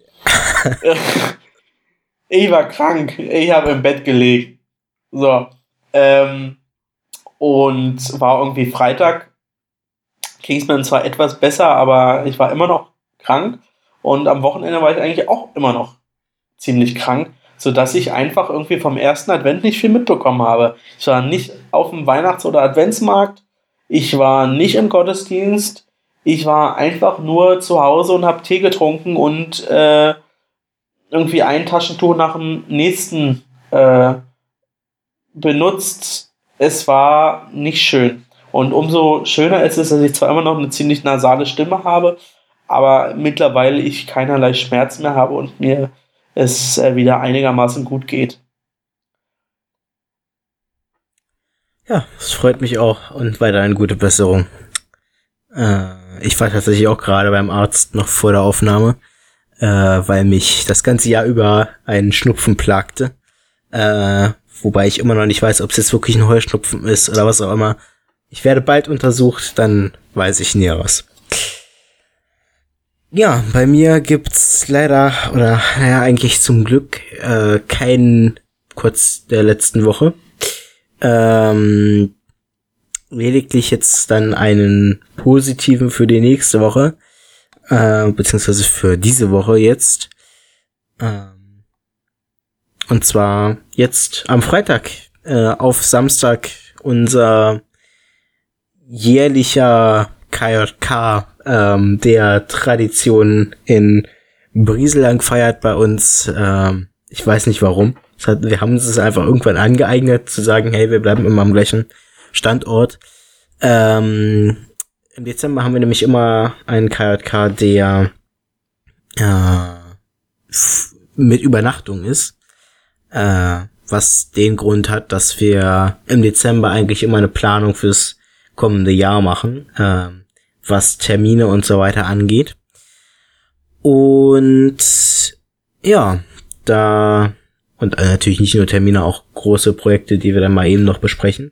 ich war krank. Ich habe im Bett gelegen. So. Ähm, und war irgendwie Freitag. Ging es mir zwar etwas besser, aber ich war immer noch krank. Und am Wochenende war ich eigentlich auch immer noch ziemlich krank, sodass ich einfach irgendwie vom ersten Advent nicht viel mitbekommen habe. Ich war nicht auf dem Weihnachts- oder Adventsmarkt. Ich war nicht im Gottesdienst. Ich war einfach nur zu Hause und habe Tee getrunken und äh, irgendwie ein Taschentuch nach dem nächsten äh, benutzt. Es war nicht schön. Und umso schöner ist es, dass ich zwar immer noch eine ziemlich nasale Stimme habe, aber mittlerweile ich keinerlei Schmerz mehr habe und mir es äh, wieder einigermaßen gut geht. Ja, das freut mich auch und weiterhin gute Besserung. Äh, ich war tatsächlich auch gerade beim Arzt noch vor der Aufnahme, äh, weil mich das ganze Jahr über ein Schnupfen plagte. Äh, wobei ich immer noch nicht weiß, ob es jetzt wirklich ein Heuschnupfen ist oder was auch immer. Ich werde bald untersucht, dann weiß ich Näheres. Ja, bei mir gibt's leider, oder naja, eigentlich zum Glück, äh, keinen kurz der letzten Woche. Ähm, lediglich jetzt dann einen positiven für die nächste Woche, äh, beziehungsweise für diese Woche jetzt. Ähm, und zwar jetzt am Freitag, äh, auf Samstag unser jährlicher KJK, ähm, der Tradition in Brieselang feiert bei uns. Ähm, ich weiß nicht warum. Hat, wir haben uns es einfach irgendwann angeeignet zu sagen, hey, wir bleiben immer am gleichen Standort. Ähm, Im Dezember haben wir nämlich immer einen KJK, der äh, mit Übernachtung ist. Äh, was den Grund hat, dass wir im Dezember eigentlich immer eine Planung fürs kommende Jahr machen, äh, was Termine und so weiter angeht. Und ja, da und äh, natürlich nicht nur Termine, auch große Projekte, die wir dann mal eben noch besprechen.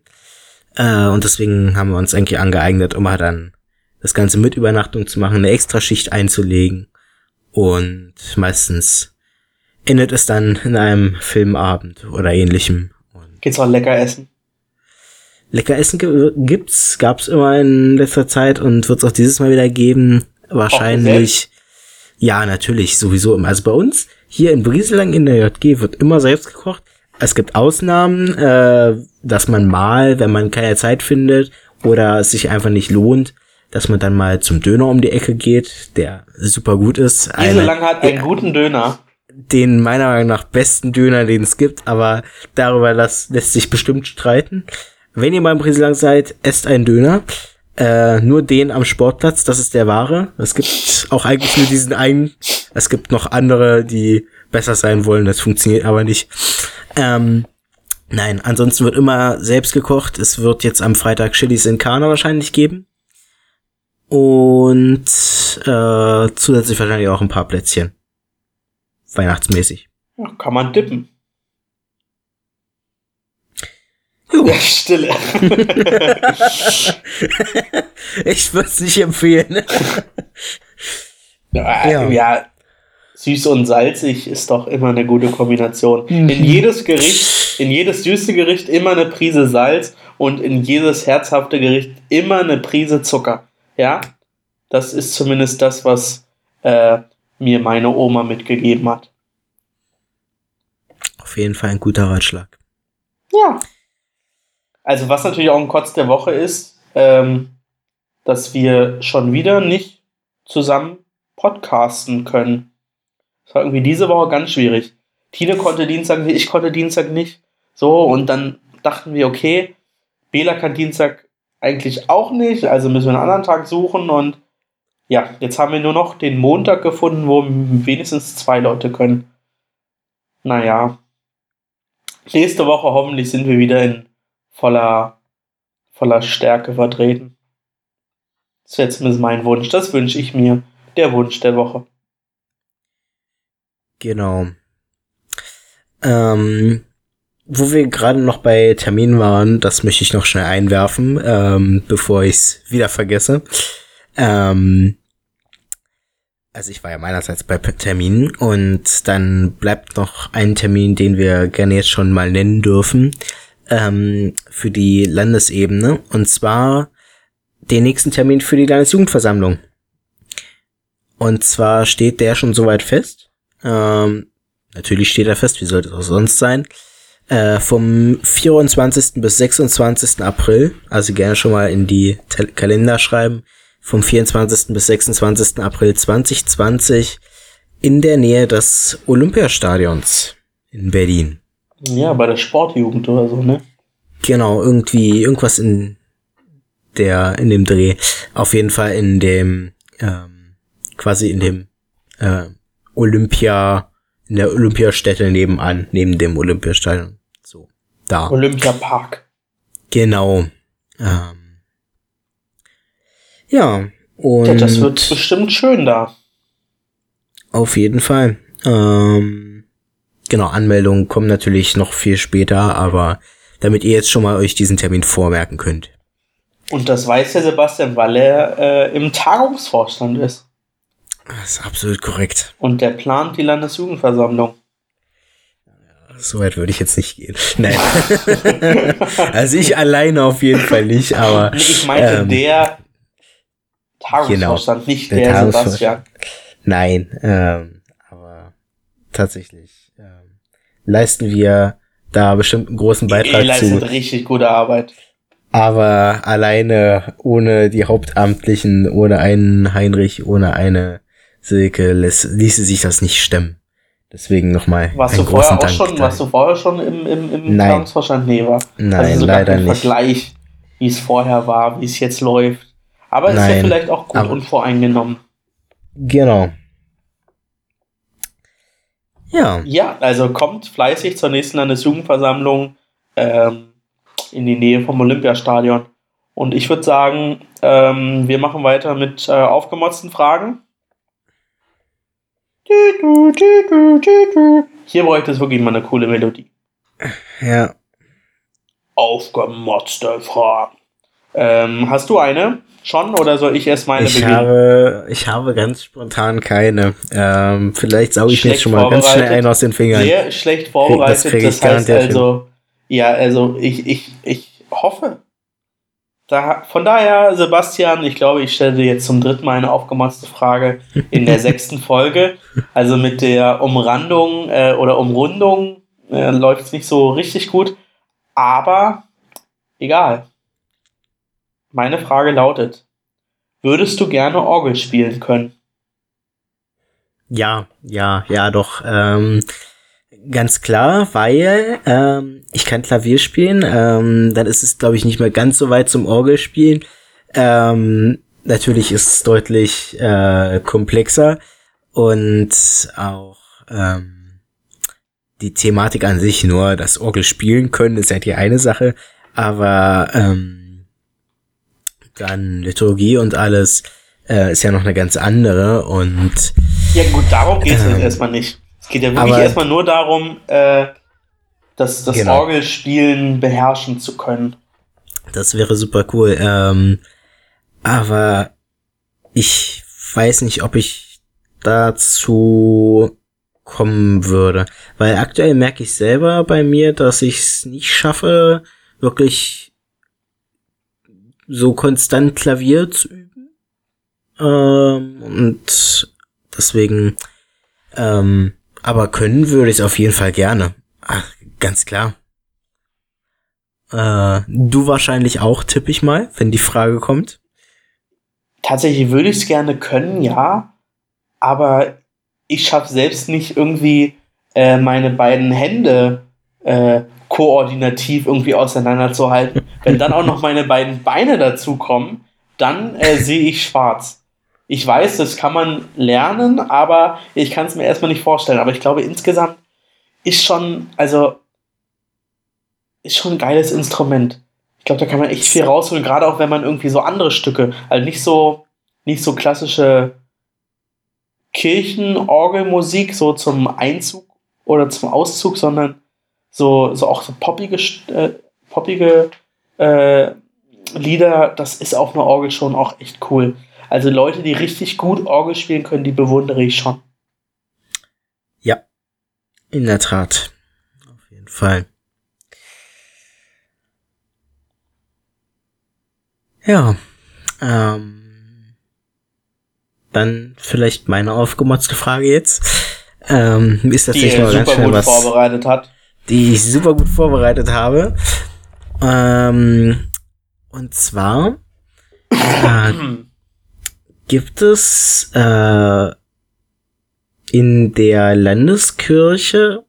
Äh, und deswegen haben wir uns eigentlich angeeignet, um halt dann das Ganze mit Übernachtung zu machen, eine Extraschicht einzulegen. Und meistens endet es dann in einem Filmabend oder ähnlichem. Und Geht's auch lecker essen? Lecker Essen gibt's, gab's immer in letzter Zeit und wird's auch dieses Mal wieder geben. Wahrscheinlich. Ja, natürlich, sowieso immer. Also bei uns hier in Brieselang in der JG wird immer selbst gekocht. Es gibt Ausnahmen, äh, dass man mal, wenn man keine Zeit findet oder es sich einfach nicht lohnt, dass man dann mal zum Döner um die Ecke geht, der super gut ist. Brieselang hat einen guten Döner. Den meiner Meinung nach besten Döner, den es gibt, aber darüber das lässt sich bestimmt streiten. Wenn ihr mal in Brieselang seid, esst einen Döner. Äh, nur den am Sportplatz, das ist der wahre. Es gibt auch eigentlich nur diesen einen. Es gibt noch andere, die besser sein wollen, das funktioniert aber nicht. Ähm, nein, ansonsten wird immer selbst gekocht. Es wird jetzt am Freitag Chilis in Kana wahrscheinlich geben. Und äh, zusätzlich wahrscheinlich auch ein paar Plätzchen. Weihnachtsmäßig. Ja, kann man dippen. Ja, Stille. <laughs> ich würde es nicht empfehlen. ja, Ja. ja, süß und salzig ist doch immer eine gute Kombination. Mhm. In jedes Gericht, in jedes süße Gericht immer eine Prise Salz und in jedes herzhafte Gericht immer eine Prise Zucker. Ja, das ist zumindest das, was äh, mir meine Oma mitgegeben hat. Auf jeden Fall ein guter Ratschlag. Ja. Also was natürlich auch ein Kotz der Woche ist, ähm, dass wir schon wieder nicht zusammen podcasten können. Das war irgendwie diese Woche ganz schwierig. Tine konnte Dienstag nicht, ich konnte Dienstag nicht. So, und dann dachten wir, okay, Bela kann Dienstag eigentlich auch nicht, also müssen wir einen anderen Tag suchen und ja, jetzt haben wir nur noch den Montag gefunden, wo wenigstens zwei Leute können. Naja. Nächste Woche hoffentlich sind wir wieder in voller, voller Stärke vertreten. Das ist jetzt mein Wunsch. Das wünsche ich mir. Der Wunsch der Woche. Genau. Ähm, wo wir gerade noch bei Terminen waren, das möchte ich noch schnell einwerfen, ähm, bevor ich es wieder vergesse. Ähm, also ich war ja meinerseits bei Terminen und dann bleibt noch ein Termin, den wir gerne jetzt schon mal nennen dürfen, ähm, für die Landesebene und zwar den nächsten Termin für die Landesjugendversammlung. Und zwar steht der schon soweit fest. Ähm, natürlich steht er fest, wie sollte es auch sonst sein. Äh, vom 24. bis 26. April, also gerne schon mal in die Tel Kalender schreiben, vom 24. bis 26. April 2020 in der Nähe des Olympiastadions in Berlin. Ja, bei der Sportjugend oder so, ne? Genau, irgendwie, irgendwas in der, in dem Dreh. Auf jeden Fall in dem, ähm, quasi in dem, äh, Olympia, in der Olympiastätte nebenan, neben dem Olympiastadion. So, da. Olympiapark. Genau. Ähm, ja, und. Ja, das wird bestimmt schön da. Auf jeden Fall. Ähm, genau, Anmeldungen kommen natürlich noch viel später, aber damit ihr jetzt schon mal euch diesen Termin vormerken könnt. Und das weiß der Sebastian, weil er äh, im Tagungsvorstand ist. Das ist absolut korrekt. Und der plant die Landesjugendversammlung. So weit würde ich jetzt nicht gehen. <laughs> Nein. <laughs> also ich alleine auf jeden Fall nicht, aber. Ich meinte ähm, der Tagungsvorstand, genau, nicht der, der Sebastian. Nein, ähm, aber tatsächlich ähm, leisten wir da bestimmt einen großen Beitrag Ihr leistet richtig gute Arbeit. Aber alleine ohne die Hauptamtlichen, ohne einen Heinrich, ohne eine Silke lässt, ließe sich das nicht stemmen. Deswegen nochmal. Warst du vorher auch schon, warst du vorher schon im, im, im Nein. Planungsvorstand? Nee, war. Nein, also leider nicht. Vergleich, wie es vorher war, wie es jetzt läuft. Aber es ist ja vielleicht auch gut aber- unvoreingenommen. Genau. Ja, Ja, also kommt fleißig zur nächsten Landesjugendversammlung ähm, in die Nähe vom Olympiastadion. Und ich würde sagen, ähm, wir machen weiter mit äh, aufgemotzten Fragen. Hier bräuchte es wirklich mal eine coole Melodie. ja. Aufgemotzte Fragen. Ähm, hast du eine schon oder soll ich erst meine Ich beginnen? habe, ich habe ganz spontan keine. Ähm, vielleicht sauge ich mir jetzt schon mal ganz schnell einen aus den Fingern. Sehr schlecht vorbereitet. Das Das, heißt also, ja, also ich, ich, ich hoffe. Da, von daher, Sebastian, ich glaube, ich stelle dir jetzt zum dritten Mal eine aufgemotzte Frage in der <laughs> sechsten Folge. Also mit der Umrandung äh, oder Umrundung äh, läuft es nicht so richtig gut. Aber egal. Meine Frage lautet: Würdest du gerne Orgel spielen können? Ja, ja, ja, doch. Ähm, ganz klar, weil ähm, ich kann Klavier spielen. Ähm, dann ist es, glaube ich, nicht mehr ganz so weit zum Orgelspielen. Ähm, natürlich ist es deutlich äh, komplexer und auch ähm, die Thematik an sich nur, das Orgel spielen können, ist ja die eine Sache, aber ähm, dann Liturgie und alles äh, ist ja noch eine ganz andere und Ja, gut, darum geht es Ähm, erstmal nicht. Geht ja wirklich aber- erstmal nur darum, äh, das, das Genau. Orgelspielen beherrschen zu können. Das wäre super cool. Ähm, aber ich weiß nicht, ob ich dazu kommen würde. Weil aktuell merke ich selber bei mir, dass ich es nicht schaffe, wirklich so konstant Klavier zu üben. Ähm, und deswegen, ähm, aber können würde ich es auf jeden Fall gerne. Ach, ganz klar. Äh, du wahrscheinlich auch, tippe ich mal, wenn die Frage kommt. Tatsächlich würde ich es gerne können, ja. Aber ich schaffe selbst nicht irgendwie äh, meine beiden Hände äh, koordinativ irgendwie auseinanderzuhalten. Wenn dann auch noch meine beiden Beine dazukommen, dann äh, sehe ich schwarz. Ich weiß, das kann man lernen, aber ich kann es mir erstmal nicht vorstellen. Aber ich glaube, insgesamt ist schon, also, ist schon ein geiles Instrument. Ich glaube, da kann man echt viel rausholen, gerade auch wenn man irgendwie so andere Stücke, also nicht so, nicht so klassische Kirchenorgelmusik, so zum Einzug oder zum Auszug, sondern so, so auch so poppige, äh, poppige äh, Lieder, das ist auf einer Orgel schon auch echt cool. Also Leute, die richtig gut Orgel spielen können, die bewundere ich schon. Ja, in der Tat. Auf jeden Fall. Ja, ähm, dann vielleicht meine aufgemotzte Frage jetzt. Ähm, ist tatsächlich die mal ganz schnell was vorbereitet hat. Die ich super gut vorbereitet habe. Ähm, und zwar <coughs> äh, gibt es äh, in der Landeskirche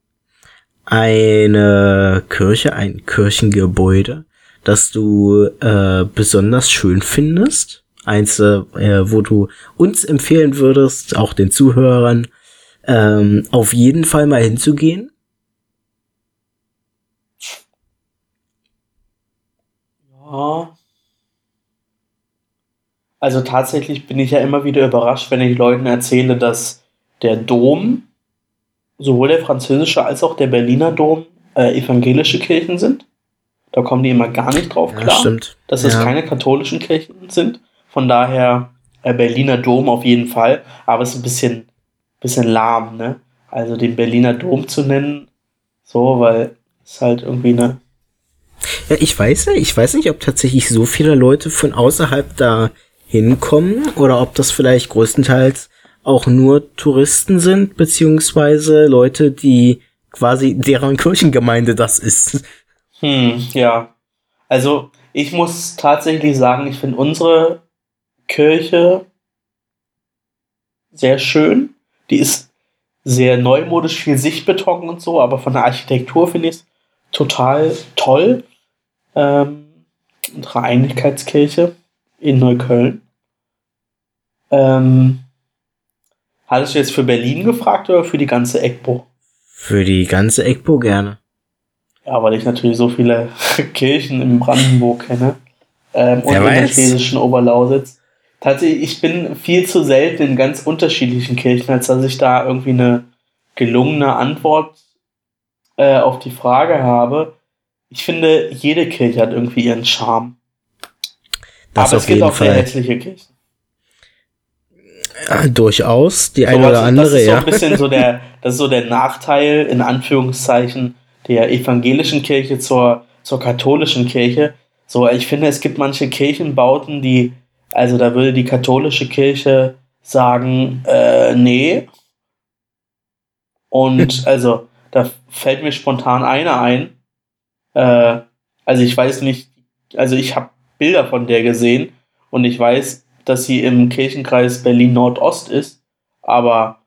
eine Kirche, ein Kirchengebäude, das du äh, besonders schön findest. Eins, äh, wo du uns empfehlen würdest, auch den Zuhörern, ähm, auf jeden Fall mal hinzugehen. Ja. Also tatsächlich bin ich ja immer wieder überrascht, wenn ich Leuten erzähle, dass der Dom, sowohl der französische als auch der Berliner Dom, äh, evangelische Kirchen sind. Da kommen die immer gar nicht drauf klar, ja, dass es ja. keine katholischen Kirchen sind. Von daher äh, Berliner Dom auf jeden Fall, aber es ist ein bisschen, bisschen lahm, ne? Also den Berliner Dom zu nennen, so, weil es halt irgendwie eine. Ja, ich weiß ja, ich weiß nicht, ob tatsächlich so viele Leute von außerhalb da hinkommen oder ob das vielleicht größtenteils auch nur Touristen sind, beziehungsweise Leute, die quasi deren Kirchengemeinde das ist. Hm, ja. Also ich muss tatsächlich sagen, ich finde unsere Kirche sehr schön. Die ist sehr neumodisch, viel Sichtbeton und so, aber von der Architektur finde ich es total toll. Ähm, unsere Einigkeitskirche in Neukölln. Ähm, hattest du jetzt für Berlin gefragt oder für die ganze Eckbo? Für die ganze Eckbo gerne. Ja, weil ich natürlich so viele <laughs> Kirchen in Brandenburg kenne. Ähm, und in der schlesischen Oberlausitz. Tatsächlich, ich bin viel zu selten in ganz unterschiedlichen Kirchen, als dass ich da irgendwie eine gelungene Antwort äh, auf die Frage habe. Ich finde, jede Kirche hat irgendwie ihren Charme. Das Aber es gibt auch Fall. sehr hässliche Kirchen. Ja, durchaus, die eine so, oder andere, das ist ja. So ein bisschen so der, das ist so der Nachteil, in Anführungszeichen, der evangelischen Kirche zur, zur katholischen Kirche. So, ich finde, es gibt manche Kirchenbauten, die, also da würde die katholische Kirche sagen, äh, nee. Und <laughs> also, da fällt mir spontan eine ein. Äh, also ich weiß nicht, also ich habe Bilder von der gesehen und ich weiß, dass sie im Kirchenkreis Berlin Nordost ist, aber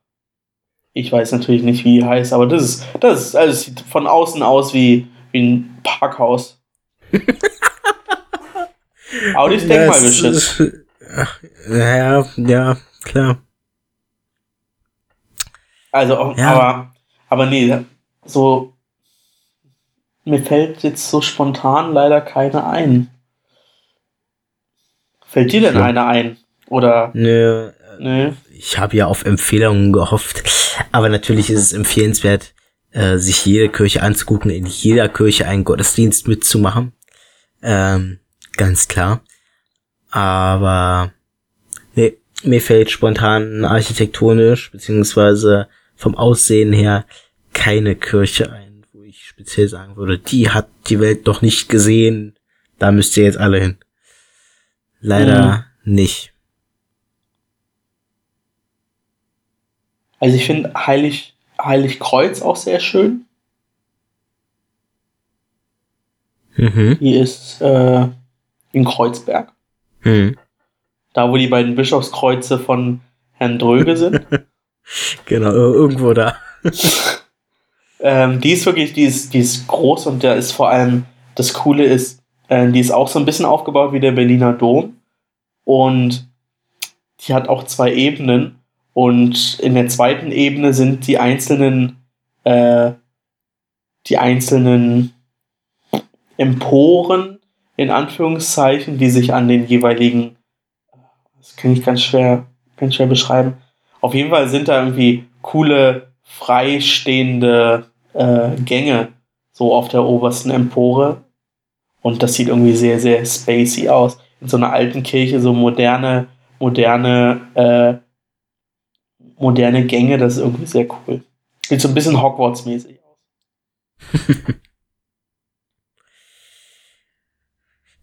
ich weiß natürlich nicht, wie die heißt, aber das ist, das ist, also sieht von außen aus wie, wie ein Parkhaus. <laughs> aber die ist denkmalgeschützt. Ja, ja, klar. Also, ja. aber, aber nee, so, mir fällt jetzt so spontan leider keine ein. Fällt dir denn ja. eine ein? Oder? Nö. Nö. Ich habe ja auf Empfehlungen gehofft. Aber natürlich ist es empfehlenswert, äh, sich jede Kirche anzugucken, in jeder Kirche einen Gottesdienst mitzumachen. Ähm, ganz klar. Aber nee, mir fällt spontan architektonisch, beziehungsweise vom Aussehen her, keine Kirche ein, wo ich speziell sagen würde, die hat die Welt doch nicht gesehen. Da müsst ihr jetzt alle hin. Leider mhm. nicht. Also ich finde Heilig, Heilig Kreuz auch sehr schön. Mhm. Die ist äh, in Kreuzberg. Mhm. Da, wo die beiden Bischofskreuze von Herrn Dröge <laughs> sind. Genau, ir- irgendwo da. <laughs> ähm, die ist wirklich, die ist, die ist groß und da ist vor allem, das Coole ist, äh, die ist auch so ein bisschen aufgebaut wie der Berliner Dom. Und die hat auch zwei Ebenen. Und in der zweiten Ebene sind die einzelnen, äh, die einzelnen Emporen, in Anführungszeichen, die sich an den jeweiligen, das kann ich ganz schwer, ganz schwer beschreiben. Auf jeden Fall sind da irgendwie coole, freistehende äh, Gänge so auf der obersten Empore. Und das sieht irgendwie sehr, sehr spacey aus. In so einer alten Kirche, so moderne, moderne, äh, moderne Gänge, das ist irgendwie sehr cool. Sieht so ein bisschen Hogwarts-mäßig aus. <laughs>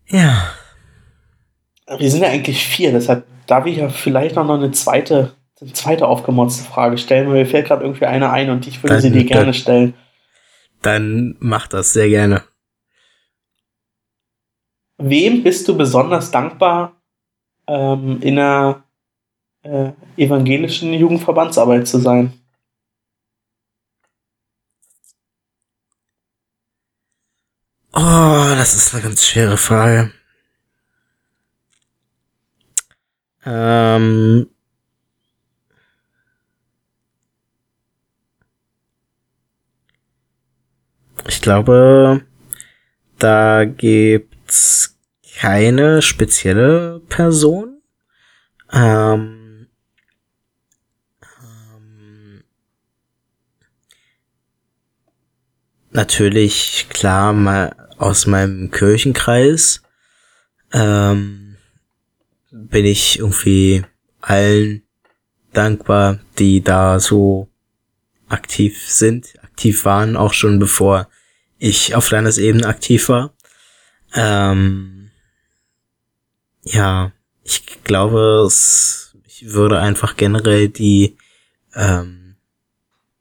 Ja. Wir sind ja eigentlich vier, deshalb darf ich ja vielleicht noch eine zweite, eine zweite aufgemotzte Frage stellen, weil mir fällt gerade irgendwie eine ein und ich würde Dann- sie dir gerne dann- stellen. Dann mach das sehr gerne. Wem bist du besonders dankbar, ähm, in einer äh, evangelischen Jugendverbandsarbeit zu sein? Oh, das ist eine ganz schwere Frage. Ähm. Ich glaube, da gibt's keine spezielle Person. Ähm, ähm, natürlich, klar, mal aus meinem Kirchenkreis ähm, bin ich irgendwie allen dankbar, die da so aktiv sind, aktiv waren, auch schon bevor ich auf Landesebene aktiv war. Ähm, ja, ich glaube, es, ich würde einfach generell die ähm,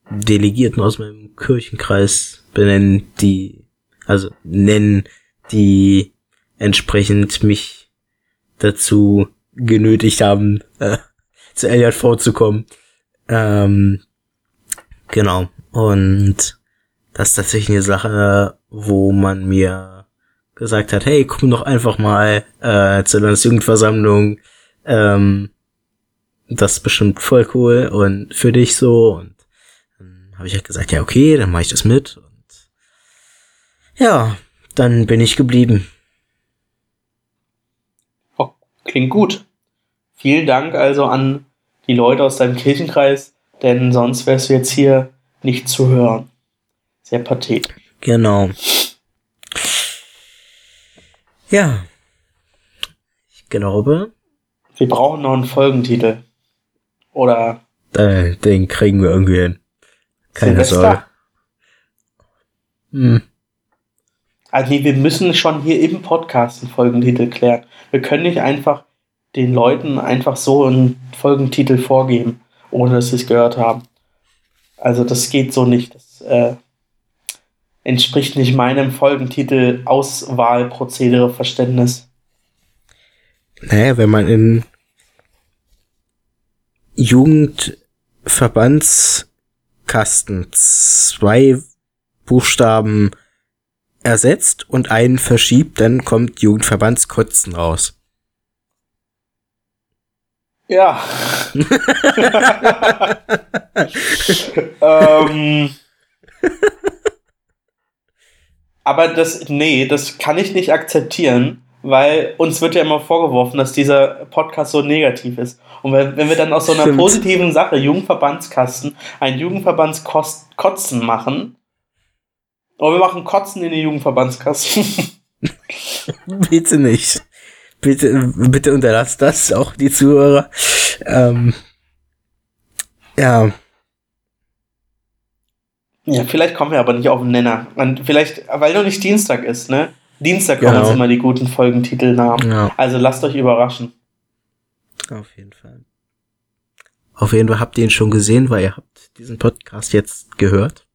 Delegierten aus meinem Kirchenkreis benennen, die, also nennen, die entsprechend mich dazu genötigt haben, äh, <laughs> zu LJV zu kommen. Ähm, genau. Und das ist tatsächlich eine Sache, wo man mir gesagt hat, hey, komm doch einfach mal äh, zur Landesjugendversammlung. Ähm, das ist bestimmt voll cool und für dich so. Und dann habe ich halt gesagt, ja, okay, dann mache ich das mit. Und ja, dann bin ich geblieben. Oh, klingt gut. Vielen Dank also an die Leute aus deinem Kirchenkreis, denn sonst wärst du jetzt hier nicht zu hören. Sehr pathetisch. Genau. Ja. Ich glaube, Wir brauchen noch einen Folgentitel. Oder äh, den kriegen wir irgendwie hin. Keine Silvester? Sorge. Hm. Also nee, wir müssen schon hier im Podcast einen Folgentitel klären. Wir können nicht einfach den Leuten einfach so einen Folgentitel vorgeben, ohne dass sie es gehört haben. Also das geht so nicht. Das äh, entspricht nicht meinem Folgentitel Auswahlprozedere Verständnis. Naja, wenn man in Jugendverbandskasten zwei Buchstaben ersetzt und einen verschiebt, dann kommt Jugendverbandskotzen raus. Ja. <laughs> <laughs> ähm, aber das, nee, das kann ich nicht akzeptieren, weil uns wird ja immer vorgeworfen, dass dieser Podcast so negativ ist. Und wenn, wenn wir dann aus so einer Stimmt. positiven Sache, Jugendverbandskasten, ein Jugendverbandskotzen machen, oder wir machen Kotzen in den Jugendverbandskasten. <laughs> Bitte nicht. Bitte, bitte unterlasst das, auch die Zuhörer. Ähm, ja, ja, vielleicht kommen wir aber nicht auf den Nenner. Und vielleicht, weil noch nicht Dienstag ist, ne? Dienstag kommen Genau. uns immer die guten Folgentitelnamen. ja, Also lasst euch überraschen. auf jeden Fall. Auf jeden Fall habt ihr ihn schon gesehen, weil ihr habt diesen Podcast jetzt gehört.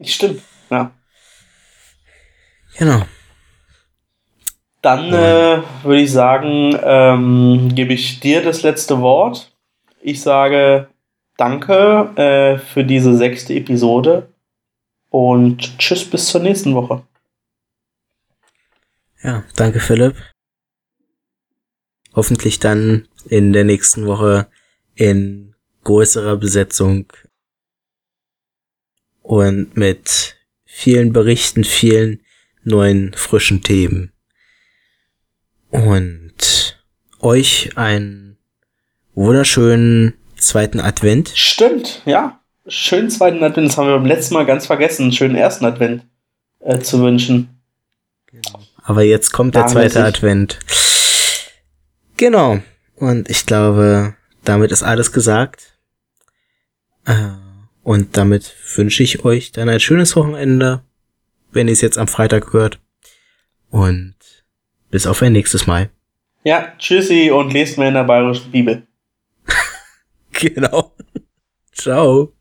Stimmt, ja. Genau. Dann äh, würde ich sagen, ähm, gebe ich dir das letzte Wort. Ich sage danke äh, für diese sechste Episode und tschüss bis zur nächsten Woche. Ja, danke Philipp. Hoffentlich dann in der nächsten Woche in größerer Besetzung und mit vielen Berichten, vielen neuen frischen Themen. Und euch einen wunderschönen zweiten Advent. Stimmt, ja. Schönen zweiten Advent. Das haben wir beim letzten Mal ganz vergessen, schönen ersten Advent äh, zu wünschen. Aber jetzt kommt der zweite Advent. Genau. Und ich glaube, damit ist alles gesagt. Äh, und damit wünsche ich euch dann ein schönes Wochenende, wenn ihr es jetzt am Freitag hört. Und bis auf ein nächstes Mal. Ja, tschüssi und lest mir in der bayerischen Bibel. <laughs> genau. Ciao.